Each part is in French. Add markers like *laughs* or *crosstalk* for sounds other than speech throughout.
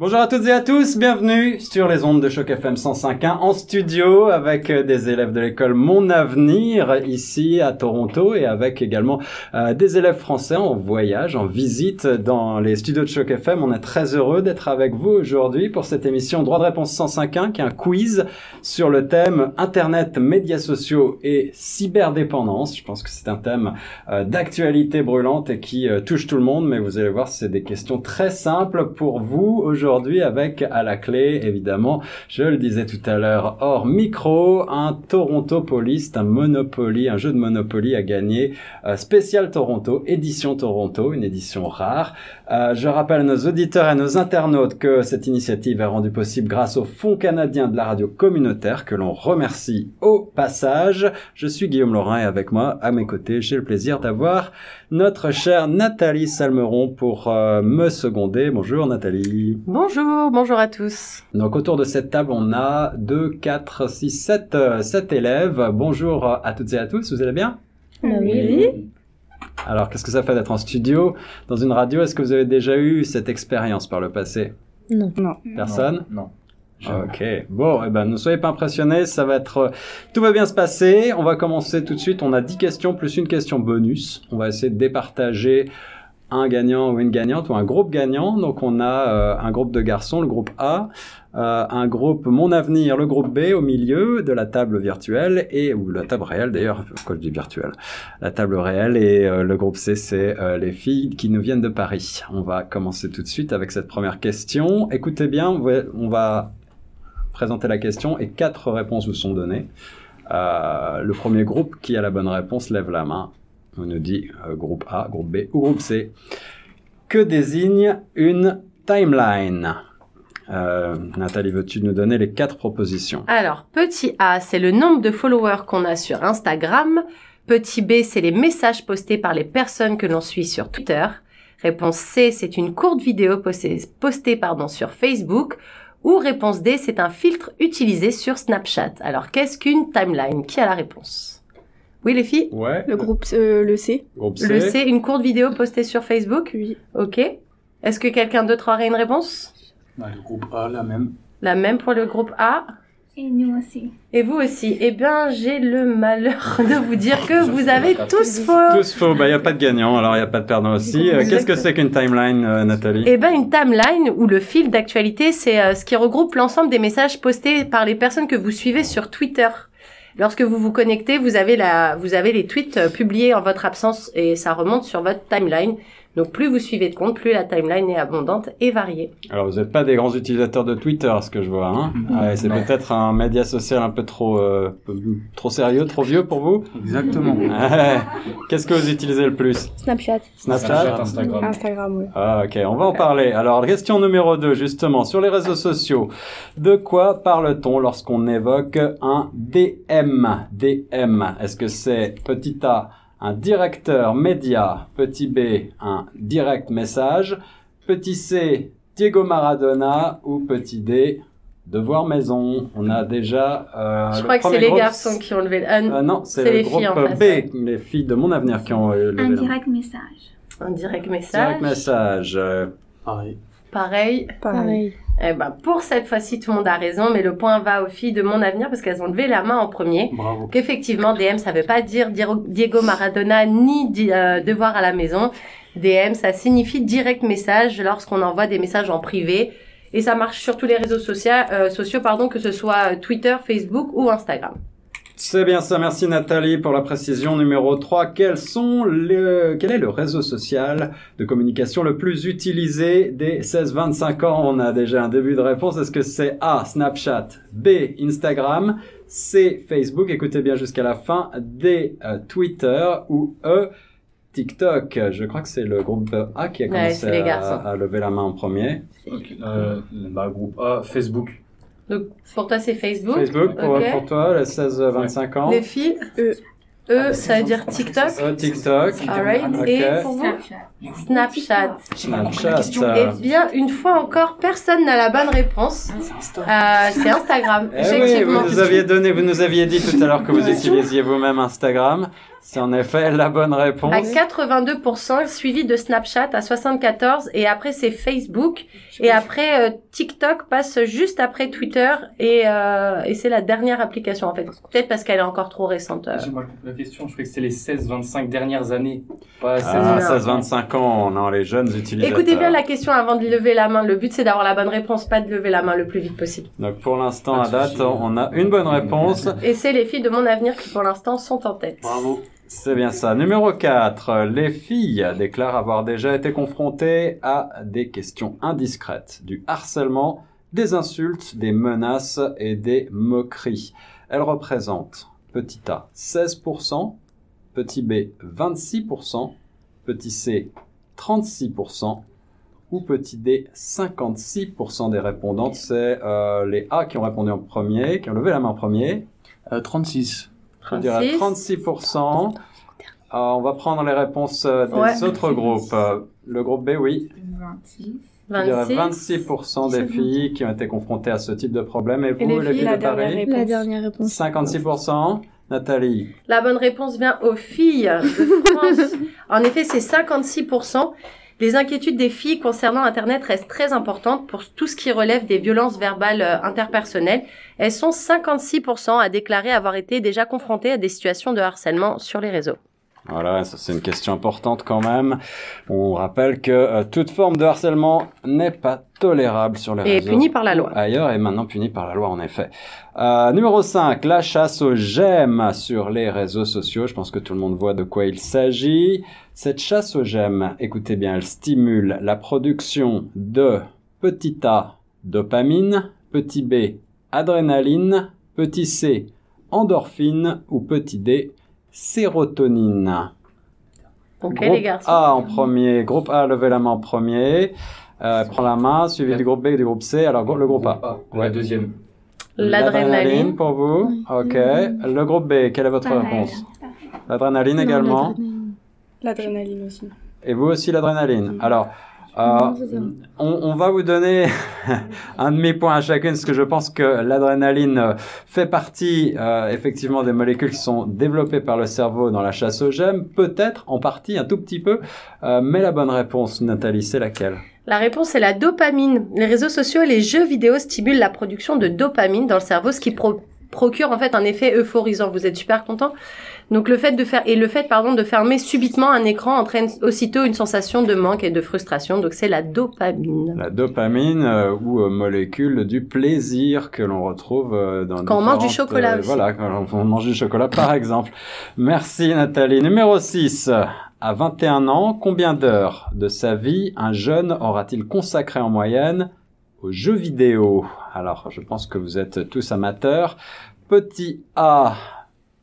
Bonjour à toutes et à tous, bienvenue sur les ondes de Choc FM 105.1 en studio avec des élèves de l'école Mon Avenir ici à Toronto et avec également euh, des élèves français en voyage, en visite dans les studios de Choc FM. On est très heureux d'être avec vous aujourd'hui pour cette émission Droit de réponse 105.1 qui est un quiz sur le thème Internet, médias sociaux et cyberdépendance. Je pense que c'est un thème euh, d'actualité brûlante et qui euh, touche tout le monde, mais vous allez voir, c'est des questions très simples pour vous aujourd'hui aujourd'hui avec à la clé, évidemment, je le disais tout à l'heure, hors micro, un Toronto Police, un Monopoly, un jeu de Monopoly à gagner, euh, spécial Toronto, édition Toronto, une édition rare. Euh, je rappelle à nos auditeurs et à nos internautes que cette initiative est rendue possible grâce au Fonds canadien de la radio communautaire que l'on remercie au passage. Je suis Guillaume Laurin et avec moi, à mes côtés, j'ai le plaisir d'avoir notre chère Nathalie Salmeron pour euh, me seconder. Bonjour Nathalie. Bonjour, bonjour à tous. Donc autour de cette table, on a 2, 4, 6, 7, 7 élèves. Bonjour à toutes et à tous, vous allez bien? Oui. Alors qu'est-ce que ça fait d'être en studio dans une radio? Est-ce que vous avez déjà eu cette expérience par le passé? Non. Non. Personne? Non. Ok. Bon, eh ben, ne soyez pas impressionnés, ça va être, tout va bien se passer. On va commencer tout de suite. On a 10 questions plus une question bonus. On va essayer de départager un gagnant ou une gagnante ou un groupe gagnant. Donc on a euh, un groupe de garçons, le groupe A, euh, un groupe Mon Avenir, le groupe B au milieu de la table virtuelle et ou la table réelle d'ailleurs, pourquoi je dis virtuelle, la table réelle et euh, le groupe C c'est les filles qui nous viennent de Paris. On va commencer tout de suite avec cette première question. Écoutez bien, on va présenter la question et quatre réponses vous sont données. Le premier groupe qui a la bonne réponse lève la main. On nous dit euh, groupe A, groupe B ou groupe C. Que désigne une timeline? Euh, Nathalie, veux-tu nous donner les quatre propositions? Alors, petit A, c'est le nombre de followers qu'on a sur Instagram. Petit B, c'est les messages postés par les personnes que l'on suit sur Twitter. Réponse C, c'est une courte vidéo postée, sur Facebook. Ou réponse D, c'est un filtre utilisé sur Snapchat. Alors qu'est-ce qu'une timeline? Qui a la réponse? Oui les filles Ouais. Le groupe euh, le C. Groupe C. Le C, une courte vidéo postée sur Facebook Oui. Ok. Est-ce que quelqu'un d'autre aurait une réponse? Bah, le groupe A, la même. La même pour le groupe A et nous aussi. Et vous aussi. Eh bien, j'ai le malheur *laughs* de vous dire que vous avez tous faux. Tous faux. Bah, il n'y a pas de gagnant, alors il n'y a pas de perdant aussi. Euh, Qu'est-ce que c'est qu'une timeline, euh, Nathalie? Eh ben, une timeline ou le fil d'actualité, c'est euh, ce qui regroupe l'ensemble des messages postés par les personnes que vous suivez sur Twitter. Lorsque vous vous connectez, vous avez la, vous avez les tweets euh, publiés en votre absence et ça remonte sur votre timeline. Donc plus vous suivez de compte, plus la timeline est abondante et variée. Alors vous n'êtes pas des grands utilisateurs de Twitter, ce que je vois. Hein ouais, c'est peut-être un média social un peu trop, euh, trop sérieux, trop vieux pour vous Exactement. *laughs* Qu'est-ce que vous utilisez le plus? Snapchat. Snapchat, Snapchat, Instagram. Instagram, oui. Ah, ok, on va en parler. Alors, question numéro 2, justement, sur les réseaux sociaux. De quoi parle-t-on lorsqu'on évoque un DM DM, est-ce que c'est petit a un directeur média, petit b un direct message, petit c Diego Maradona ou petit d Devoir maison, on a déjà. Euh, Je crois que c'est les garçons qui ont levé. Euh, euh, non, c'est le les groupe filles en B, face, les filles de mon avenir qui ont levé. Un direct message. Un direct message. Direct message. Pareil. Pareil. Pareil. Eh ben, pour cette fois-ci, tout le monde a raison, mais le point va aux filles de mon avenir parce qu'elles ont levé la main en premier. Bravo. Qu'effectivement, DM, ça veut pas dire Diego Maradona ni euh, devoir à la maison. DM, ça signifie direct message lorsqu'on envoie des messages en privé. Et ça marche sur tous les réseaux sociaux, euh, sociaux pardon, que ce soit Twitter, Facebook ou Instagram. C'est bien ça, merci Nathalie pour la précision numéro 3. Quels sont le, quel est le réseau social de communication le plus utilisé des 16-25 ans? On a déjà un début de réponse. Est-ce que c'est A, Snapchat, B, Instagram, C, Facebook, écoutez bien jusqu'à la fin, D, euh, Twitter? Ou E, TikTok? Je crois que c'est le groupe A qui a Ouais, commencé à, à lever la main en premier. Ok. Euh, bah, groupe A, Facebook. Donc pour toi c'est Facebook. Facebook pour, ok. pour toi, les 16-25 ans. Les filles, E. E, ça veut dire TikTok. Euh, TikTok. Alright. Et pour vous Snapchat. Snapchat. Eh euh, bien, une fois encore, personne n'a la bonne réponse. Euh, c'est Instagram. Eh oui, Effectivement. vous nous aviez donné, vous nous aviez dit tout à l'heure que vous utilisiez vous-même Instagram. C'est en effet la bonne réponse. À 82%, suivi de Snapchat à 74%, et après c'est Facebook, et après euh, TikTok passe juste après Twitter, et, euh, et c'est la dernière application en fait. Peut-être parce qu'elle est encore trop récente. euh. J'ai mal compris la question. Je crois que c'est les 16-25 dernières années. Pas 16 Ah, C'est 16-25 ans, non, les jeunes utilisateurs. Écoutez bien la question avant de lever la main. Le but c'est d'avoir la bonne réponse, pas de lever la main le plus vite possible. Donc pour l'instant, à date, on a une bonne réponse. Et c'est les filles de mon avenir qui pour l'instant sont en tête. Bravo. C'est bien ça. Numéro 4. Les filles déclarent avoir déjà été confrontées à des questions indiscrètes, du harcèlement, des insultes, des menaces et des moqueries. Elles représentent petit a 16%, petit b 26%, petit c 36% ou petit d 56% des répondantes. C'est euh, les A qui ont répondu en premier, qui ont levé la main en premier. Euh, 36. Je dirais 36. 36%. Euh, on va prendre les réponses euh, des Ouais. autres groupes. Euh, le groupe B, oui. 26. Je dirais 26. 26% des filles qui ont été confrontées à ce type de problème. Et vous, Et les les filles, de Paris réponse. La dernière réponse. 56%. Nathalie La bonne réponse vient aux filles de France. *laughs* en effet, c'est 56%. Les inquiétudes des filles concernant Internet restent très importantes pour tout ce qui relève des violences verbales euh, interpersonnelles. Elles sont 56% à déclarer avoir été déjà confrontées à des situations de harcèlement sur les réseaux. Voilà, ça c'est une question importante quand même. On rappelle que euh, toute forme de harcèlement n'est pas tolérable sur les Et réseaux. punie par la loi. Ailleurs et maintenant puni par la loi en effet. Euh, numéro 5, la chasse aux j'aime sur les réseaux sociaux. Je pense que tout le monde voit de quoi il s'agit. Cette chasse aux j'aime, écoutez bien, elle stimule la production de petit a, dopamine, petit b, adrénaline, petit c, endorphine ou petit d, sérotonine. Ok, Groupe les garçons. A en premier. Groupe A, levez la main en premier. Euh, prends la main, suivi du groupe B et du groupe C. Alors, le groupe A. Ouais, la deuxième. L'adrénaline. pour vous. Ok. Le groupe B, quelle est votre Pareil. réponse L'adrénaline également. L'adrénaline aussi. Et vous aussi l'adrénaline. Alors, euh, ça. on, on va vous donner *laughs* un demi-point à chacune, parce que je pense que l'adrénaline euh, fait partie euh, effectivement des molécules qui sont développées par le cerveau dans la chasse aux gemmes, peut-être en partie un tout petit peu, euh, mais la bonne réponse, Nathalie, c'est laquelle? La réponse est la dopamine. Les réseaux sociaux et les jeux vidéo stimulent la production de dopamine dans le cerveau, ce qui pro- procure en fait un effet euphorisant. Vous êtes super content. Donc le fait de faire et le fait pardon de fermer subitement un écran entraîne aussitôt une sensation de manque et de frustration. Donc c'est la dopamine. La dopamine euh, ou euh, molécule du plaisir que l'on retrouve euh, dans Quand on mange du chocolat euh, aussi. Voilà, quand on mange du chocolat par exemple. Merci Nathalie. Numéro 6. À 21 ans, combien d'heures de sa vie un jeune aura-t-il consacré en moyenne aux jeux vidéo? Alors, je pense que vous êtes tous amateurs. Petit A,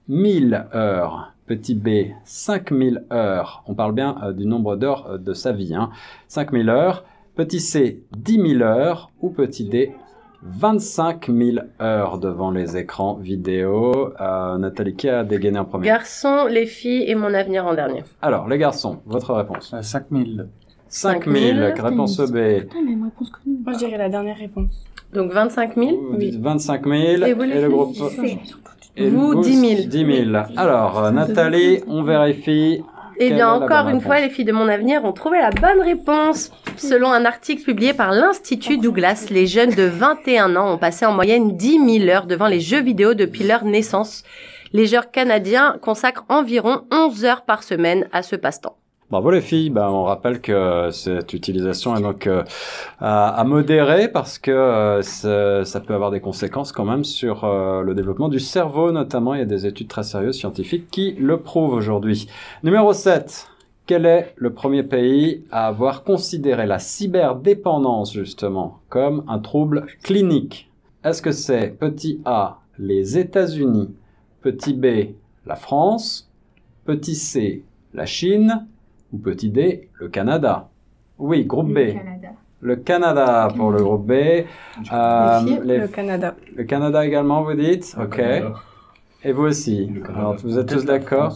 1000 heures. Petit B, 5000 heures. On parle bien euh, du nombre d'heures euh, de sa vie. Hein. 5000 heures. Petit C, 10 000 heures. Ou petit D, 25 000 heures devant les écrans vidéo. Euh, Nathalie, qui a dégainé en premier? Garçons, les filles et mon avenir en dernier. Alors, les garçons, votre réponse. Euh, 5000. 5 000, 5000. réponse B. Putain, même réponse. Moi, je dirais la dernière réponse. Donc 25 000. Vous dites 25 000. Et vous, les le filles groupe et Vous, 10 000. 10 000. Alors, Nathalie, on vérifie. Eh bien, encore une fois, les filles de mon avenir ont trouvé la bonne réponse. Selon un article publié par l'Institut Douglas, les jeunes de 21 ans ont passé en moyenne 10 000 heures devant les jeux vidéo depuis leur naissance. Les joueurs canadiens consacrent environ 11 heures par semaine à ce passe-temps. Bravo les filles, ben, on rappelle que cette utilisation est donc euh, à, modérer parce que euh, ça, ça peut avoir des conséquences quand même sur euh, le développement du cerveau notamment. Il y a des études très sérieuses scientifiques qui le prouvent aujourd'hui. Numéro 7. Quel est le premier pays à avoir considéré la cyberdépendance justement comme un trouble clinique? Est-ce que c'est petit A, les États-Unis, petit B, la France, petit C, la Chine ou petit D, le Canada Oui, groupe B. Canada. Le Canada pour le groupe B. Euh, filles, les- Le Canada. le Canada également, vous dites Ok. Et vous aussi Le. Alors, vous êtes tous d'accord.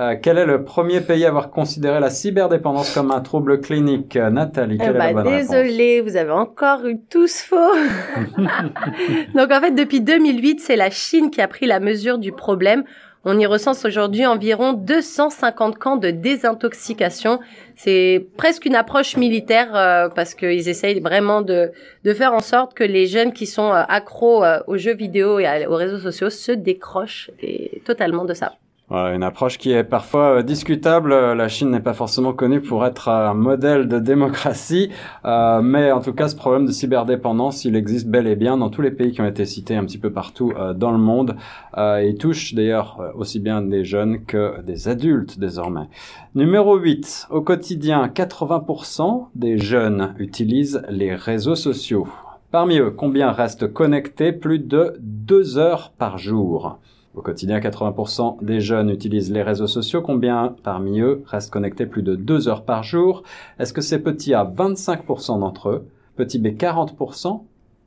Euh, Quel est le premier pays à avoir considéré la cyberdépendance comme un trouble clinique? Nathalie, Eh quelle est bah, la bonne réponse? désolé, vous avez encore eu tous faux. *laughs* Donc en fait, depuis 2008, c'est la Chine qui a pris la mesure du problème. On y recense aujourd'hui environ 250 camps de désintoxication. C'est presque une approche militaire euh, parce qu'ils essayent vraiment de, de faire en sorte que les jeunes qui sont euh, accros euh, aux jeux vidéo et aux réseaux sociaux se décrochent et, totalement de ça. Une approche qui est parfois euh, discutable. Euh, La Chine n'est pas forcément connue pour être un modèle de démocratie, euh, mais en tout cas, ce problème de cyberdépendance, il existe bel et bien dans tous les pays qui ont été cités un petit peu partout dans le monde. Euh, il touche d'ailleurs aussi bien des jeunes que des adultes désormais. Numéro 8. Au quotidien, 80% des jeunes utilisent les réseaux sociaux. Parmi eux, combien restent connectés plus de deux heures par jour? Au quotidien, 80% des jeunes utilisent les réseaux sociaux. Combien parmi eux restent connectés plus de deux heures par jour? Est-ce que c'est petit A 25% d'entre eux, petit B 40%,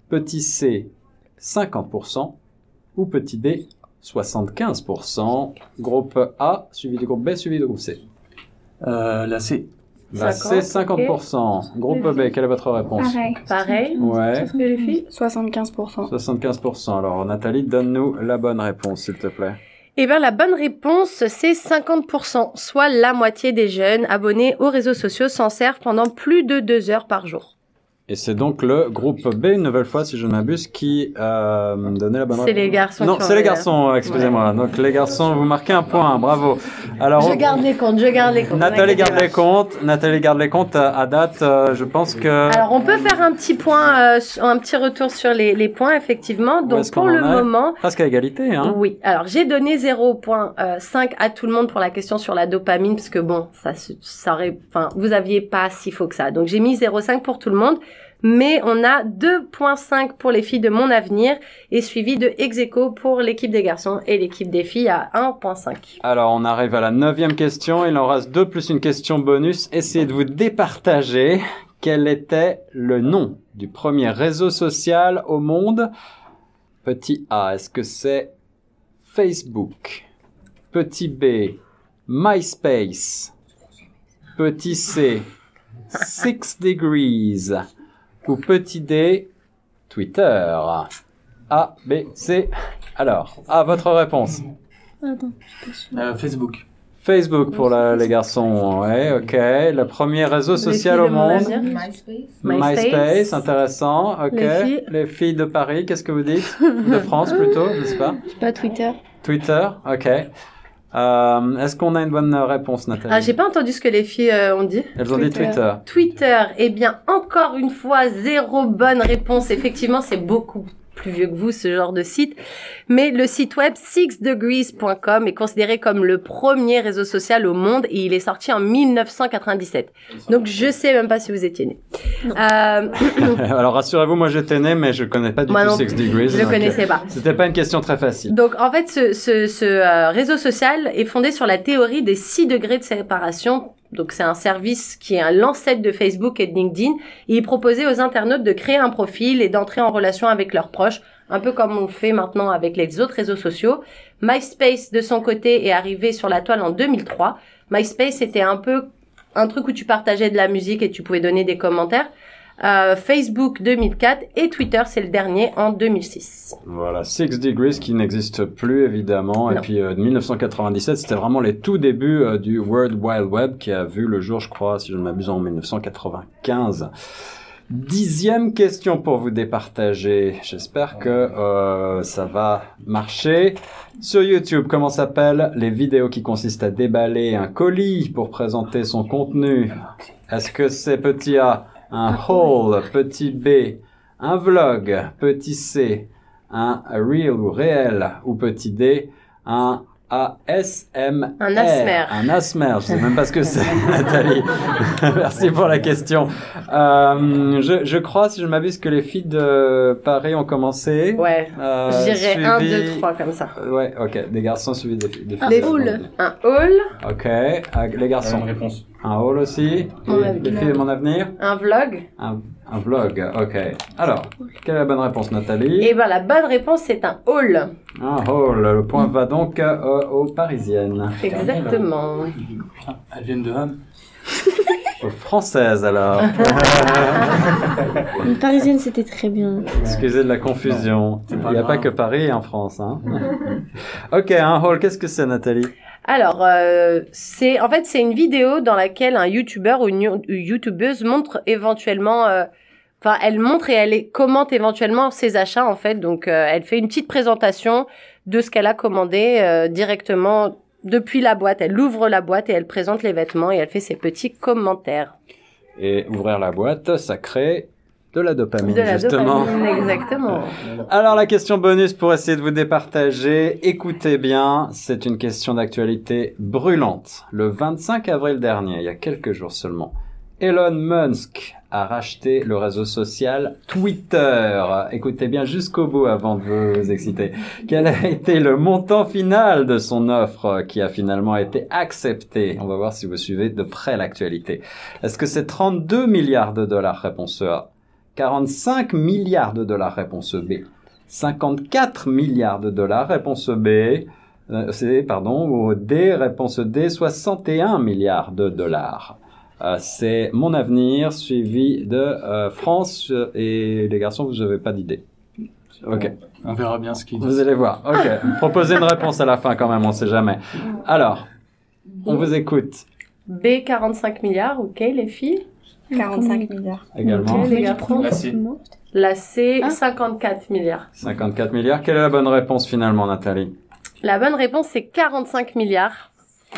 petit C 50% ou petit D 75% Groupe A suivi du groupe B suivi du groupe C. Euh, la C. Bah, c'est 50%. Groupe B, quelle est votre réponse Pareil. Pareil. Ouais. Et les filles 75%. 75%. Alors Nathalie, donne-nous la bonne réponse, s'il te plaît. Eh bien, la bonne réponse, c'est 50%, soit la moitié des jeunes abonnés aux réseaux sociaux s'en servent pendant plus de deux heures par jour. Et c'est donc le groupe B, une nouvelle fois, si je ne m'abuse, qui euh, me donnait la bonne C'est les garçons. Non, c'est les garçons, euh, excusez-moi. Donc les garçons, vous marquez un point, bravo. Alors, Je garde les comptes, je garde les comptes. Nathalie garde les comptes. Nathalie garde les comptes à, à date. euh, je pense que. Alors, on peut faire un petit point, euh, un petit retour sur les, les points, effectivement. Donc, pour le moment, Presque à égalité, hein. oui. Alors, j'ai donné 0.5 à tout le monde pour la question sur la dopamine, parce que bon, ça, se- ça aurait, enfin, vous aviez pas si faux que ça. Donc, j'ai mis 0.5 pour tout le monde. Mais on a 2.5 pour les filles de mon avenir et suivi de ex aequo pour l'équipe des garçons et l'équipe des filles à 1.5. Alors, on arrive à la neuvième question. Il en reste deux plus une question bonus. Essayez de vous départager. Quel était le nom du premier réseau social au monde? Petit A, est-ce que c'est Facebook? Petit B, MySpace? Petit C, Six Degrees? Ou petit D, Twitter. A, B, C. Alors, à votre réponse. Attends, je suis pas sûre. Euh, Facebook. Facebook pour la- les garçons, ouais, ok. Le premier réseau social au de mon monde. MySpace. MySpace, intéressant, ok. Les filles. de Paris, qu'est-ce que vous dites? De France plutôt, je sais pas. *laughs* Je sais pas, Twitter. Twitter, ok. Euh, Est-ce qu'on a une bonne réponse, Nathalie Ah, j'ai pas entendu ce que les filles euh, ont dit. Elles ont dit Twitter. Twitter. Twitter, eh bien, encore une fois, zéro bonne réponse. Effectivement, c'est beaucoup plus vieux que vous, ce genre de site. Mais le site web sixdegrees.com est considéré comme le premier réseau social au monde et il est sorti en 1997. Donc, je sais même pas si vous étiez né. Euh, *laughs* Alors rassurez-vous, moi j'étais né, mais je connais pas du Moi tout non Six. Degrees. je le donc, connaissais euh, pas. C'était pas une question très facile. Donc en fait, ce, ce, ce euh, réseau social est fondé sur la théorie des 6 degrés de séparation. Donc c'est un service qui est un l'ancêtre de Facebook et de LinkedIn. Et il proposait aux internautes de créer un profil et d'entrer en relation avec leurs proches, un peu comme on fait maintenant avec les autres réseaux sociaux. MySpace, de son côté, est arrivé sur la toile en 2003. MySpace, c'était un peu un truc où tu partageais de la musique et tu pouvais donner des commentaires. Euh, Facebook 2004 et Twitter, c'est le dernier en 2006. Voilà, Six Degrees qui n'existe plus évidemment. Et puis euh, 1997, c'était vraiment les tout débuts euh, du World Wide Web qui a vu le jour, je crois, si je ne m'abuse, en 1995. Dixième question pour vous départager. J'espère que euh, ça va marcher. Sur YouTube, comment s'appellent les vidéos qui consistent à déballer un colis pour présenter son contenu? Est-ce que c'est petit A, un haul, petit B, un vlog, petit C, un real ou réel, ou petit D, un A-S-M-R. Un asmer. Un asmer, je sais même pas ce que *laughs* c'est, Nathalie. *laughs* Merci pour la question. Euh, je, je crois, si je m'abuse, que les filles de Paris ont commencé. Ouais. Euh, Je dirais 1, suivi- 2, 3 comme ça. Euh, Ouais, ok. Des garçons suivis des, filles- des filles. Un hall. Un hall, Ok. Ah, les garçons. même réponse. Un hall aussi. Mon Et avenir. les filles de mon avenir. un vlog. Un, un vlog. Ok. Alors, quelle est la bonne réponse, Nathalie? Et ben la bonne réponse c'est un hall. Un hall. Le point va donc euh, aux Parisiennes. Exactement. Elles viennent de Ham. Aux Françaises alors. Une parisienne, c'était très bien. Excusez de la confusion. Il n'y a grave. pas que Paris en France. Hein. ok, un hall, qu'est-ce que c'est Nathalie? Alors, euh, c'est en fait c'est une vidéo dans laquelle un youtubeur ou une you- youtubeuse montre éventuellement, euh, enfin elle montre et elle commente éventuellement ses achats en fait. Donc euh, elle fait une petite présentation de ce qu'elle a commandé euh, directement depuis la boîte. Elle ouvre la boîte et elle présente les vêtements et elle fait ses petits commentaires. Et ouvrir la boîte, ça crée de la dopamine, de la justement. dopamine, exactement. Alors la question bonus pour essayer de vous départager, écoutez bien, c'est une question d'actualité brûlante. Le 25 avril dernier, il y a quelques jours seulement, Elon Musk a racheté le réseau social Twitter. Écoutez bien jusqu'au bout avant de vous exciter. Quel a été le montant final de son offre qui a finalement été accepté On va voir si vous suivez de près l'actualité. Est-ce que c'est 32 milliards de dollars? Réponse A. 45 milliards de dollars Réponse B. 54 milliards de dollars Réponse B. Euh, c'est, pardon, ou D, réponse D, 61 milliards de dollars. Euh, c'est mon avenir suivi de euh, France et les garçons, vous n'avez pas d'idée. Ok. On verra bien ce qu'ils Vous disent. allez voir. Ok. *laughs* Proposez une réponse à la fin quand même, on sait jamais. Alors, on vous écoute B 45 milliards, ok les filles? 45 milliards. également. Ok, les gars. La C Ah. 54 milliards. 54 milliards. Quelle est la bonne réponse finalement, Nathalie? La bonne réponse c'est 45 milliards.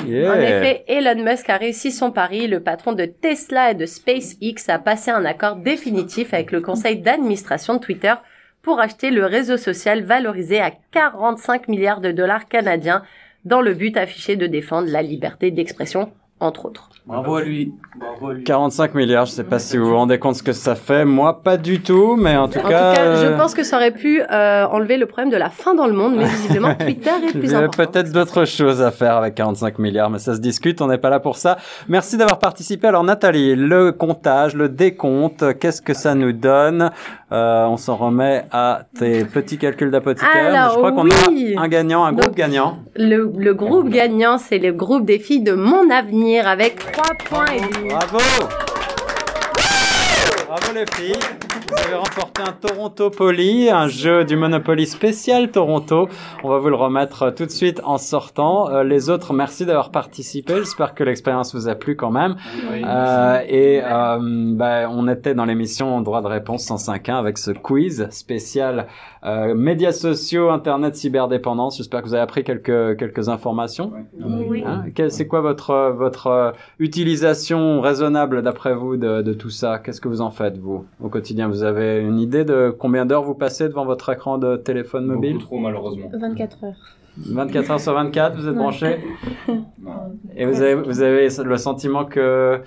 Yeah. En effet, Elon Musk a réussi son pari. Le patron de Tesla et de SpaceX a passé un accord définitif avec le conseil d'administration de Twitter pour acheter le réseau social valorisé à 45 milliards de dollars canadiens dans le but affiché de défendre la liberté d'expression, entre autres. Bravo à lui. Bravo à lui. 45 milliards, je sais pas si vous vous rendez compte ce que ça fait. Moi, pas du tout, mais en tout En cas, tout cas, je euh, pense que ça aurait pu euh, enlever le problème de la faim dans le monde, mais visiblement *laughs* Twitter est il plus important. peut-être d'autres choses à faire avec 45 milliards, mais ça se discute, on n'est pas là pour ça. Merci d'avoir participé. Alors Nathalie, le comptage, le décompte, qu'est-ce que ça nous donne? Euh, On s'en remet à tes petits calculs d'apothicaire. Je crois qu'on a un gagnant, un groupe gagnant. Le, le groupe gagnant, c'est le groupe des filles de mon avenir avec 3 points et demi. Bravo Bravo les filles Vous avez remporté un Toronto Poly, un jeu du Monopoly spécial Toronto. On va vous le remettre tout de suite en sortant. Euh, les autres, merci d'avoir participé. J'espère que l'expérience vous a plu quand même. Oui. Euh, et euh, bah, on était dans l'émission Droit de réponse 105.1 avec ce quiz spécial euh, médias sociaux, internet, cyberdépendance. J'espère que vous avez appris quelques quelques informations. Oui. Hein c'est quoi votre votre utilisation raisonnable d'après vous de, de tout ça? Qu'est-ce que vous en faites vous au quotidien? Vous avez une idée de combien d'heures vous passez devant votre écran de téléphone mobile Beaucoup trop, malheureusement. 24 heures. 24 heures sur 24, vous êtes branché. *laughs* Et vous avez, vous avez le sentiment que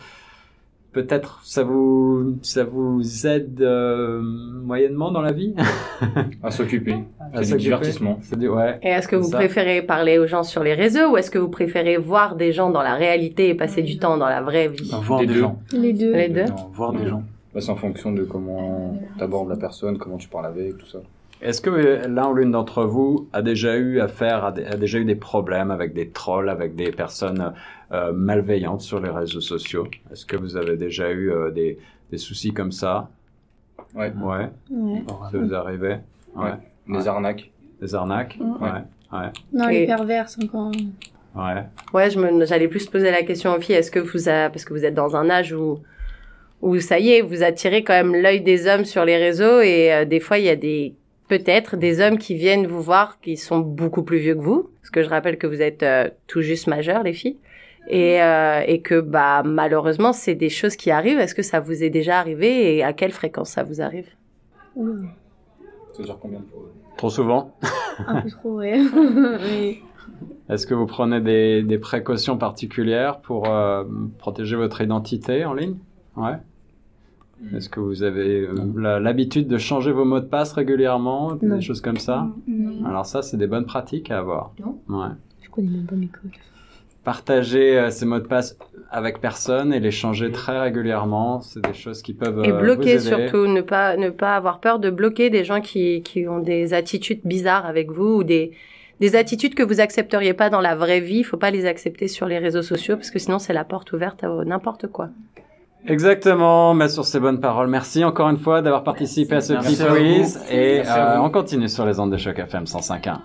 peut-être ça vous, ça vous aide euh, moyennement dans la vie? *laughs* À s'occuper. À C'est du divertissement. Du, ouais. Et est-ce que vous Ça. préférez parler aux gens sur les réseaux ou est-ce que vous préférez voir des gens dans la réalité et passer du temps dans la vraie vie? Voir Des gens. Les deux. Les deux Non, voir des gens. Bah, c'est en fonction de comment t'abordes la personne, comment tu parles avec, tout ça. Est-ce que euh, l'un ou l'une d'entre vous a déjà eu affaire, à des- a déjà eu des problèmes avec des trolls, avec des personnes euh, malveillantes sur les réseaux sociaux? Est-ce que vous avez déjà eu euh, des, des soucis comme ça? Ouais. Ouais, Ouais. ça vous est arrivé? Ouais. Ouais. Les arnaques. Des arnaques? Mm. Ouais, Non, Et- les pervers, c'est encore. ouais. Ouais, j'allais plus poser la question aux filles. Est-ce que vous, a, parce que vous êtes dans un âge où, où ça y est, vous attirez quand même l'œil des hommes sur les réseaux et euh, des fois il y a des peut-être des hommes qui viennent vous voir qui sont beaucoup plus vieux que vous, parce que je rappelle que vous êtes euh, tout juste majeurs les filles. Et, euh, et que bah malheureusement c'est des choses qui arrivent. Est-ce que ça vous est déjà arrivé et à quelle fréquence ça vous arrive? C'est genre combien de fois? Trop souvent Un peu trop, ouais. *laughs* Oui. Est-ce que vous prenez des, des précautions particulières pour euh, protéger votre identité en ligne? Ouais. Est-ce que vous avez euh, l'habitude de changer vos mots de passe régulièrement, Non. des choses comme ça Non. Alors ça, c'est des bonnes pratiques à avoir. Non. Ouais. Je connais même pas mes codes. Partager euh, ces mots de passe avec personne et les changer très régulièrement, c'est des choses qui peuvent Et euh, bloquer vous aider. surtout, ne pas, ne pas avoir peur de bloquer des gens qui, qui ont des attitudes bizarres avec vous ou des, des attitudes que vous accepteriez pas dans la vraie vie. Il faut pas les accepter sur les réseaux sociaux parce que sinon c'est la porte ouverte à n'importe quoi. Exactement, mais sur ces bonnes paroles, merci encore une fois d'avoir participé à ce petit quiz. Et euh, on continue sur les ondes de choc FM 105.1.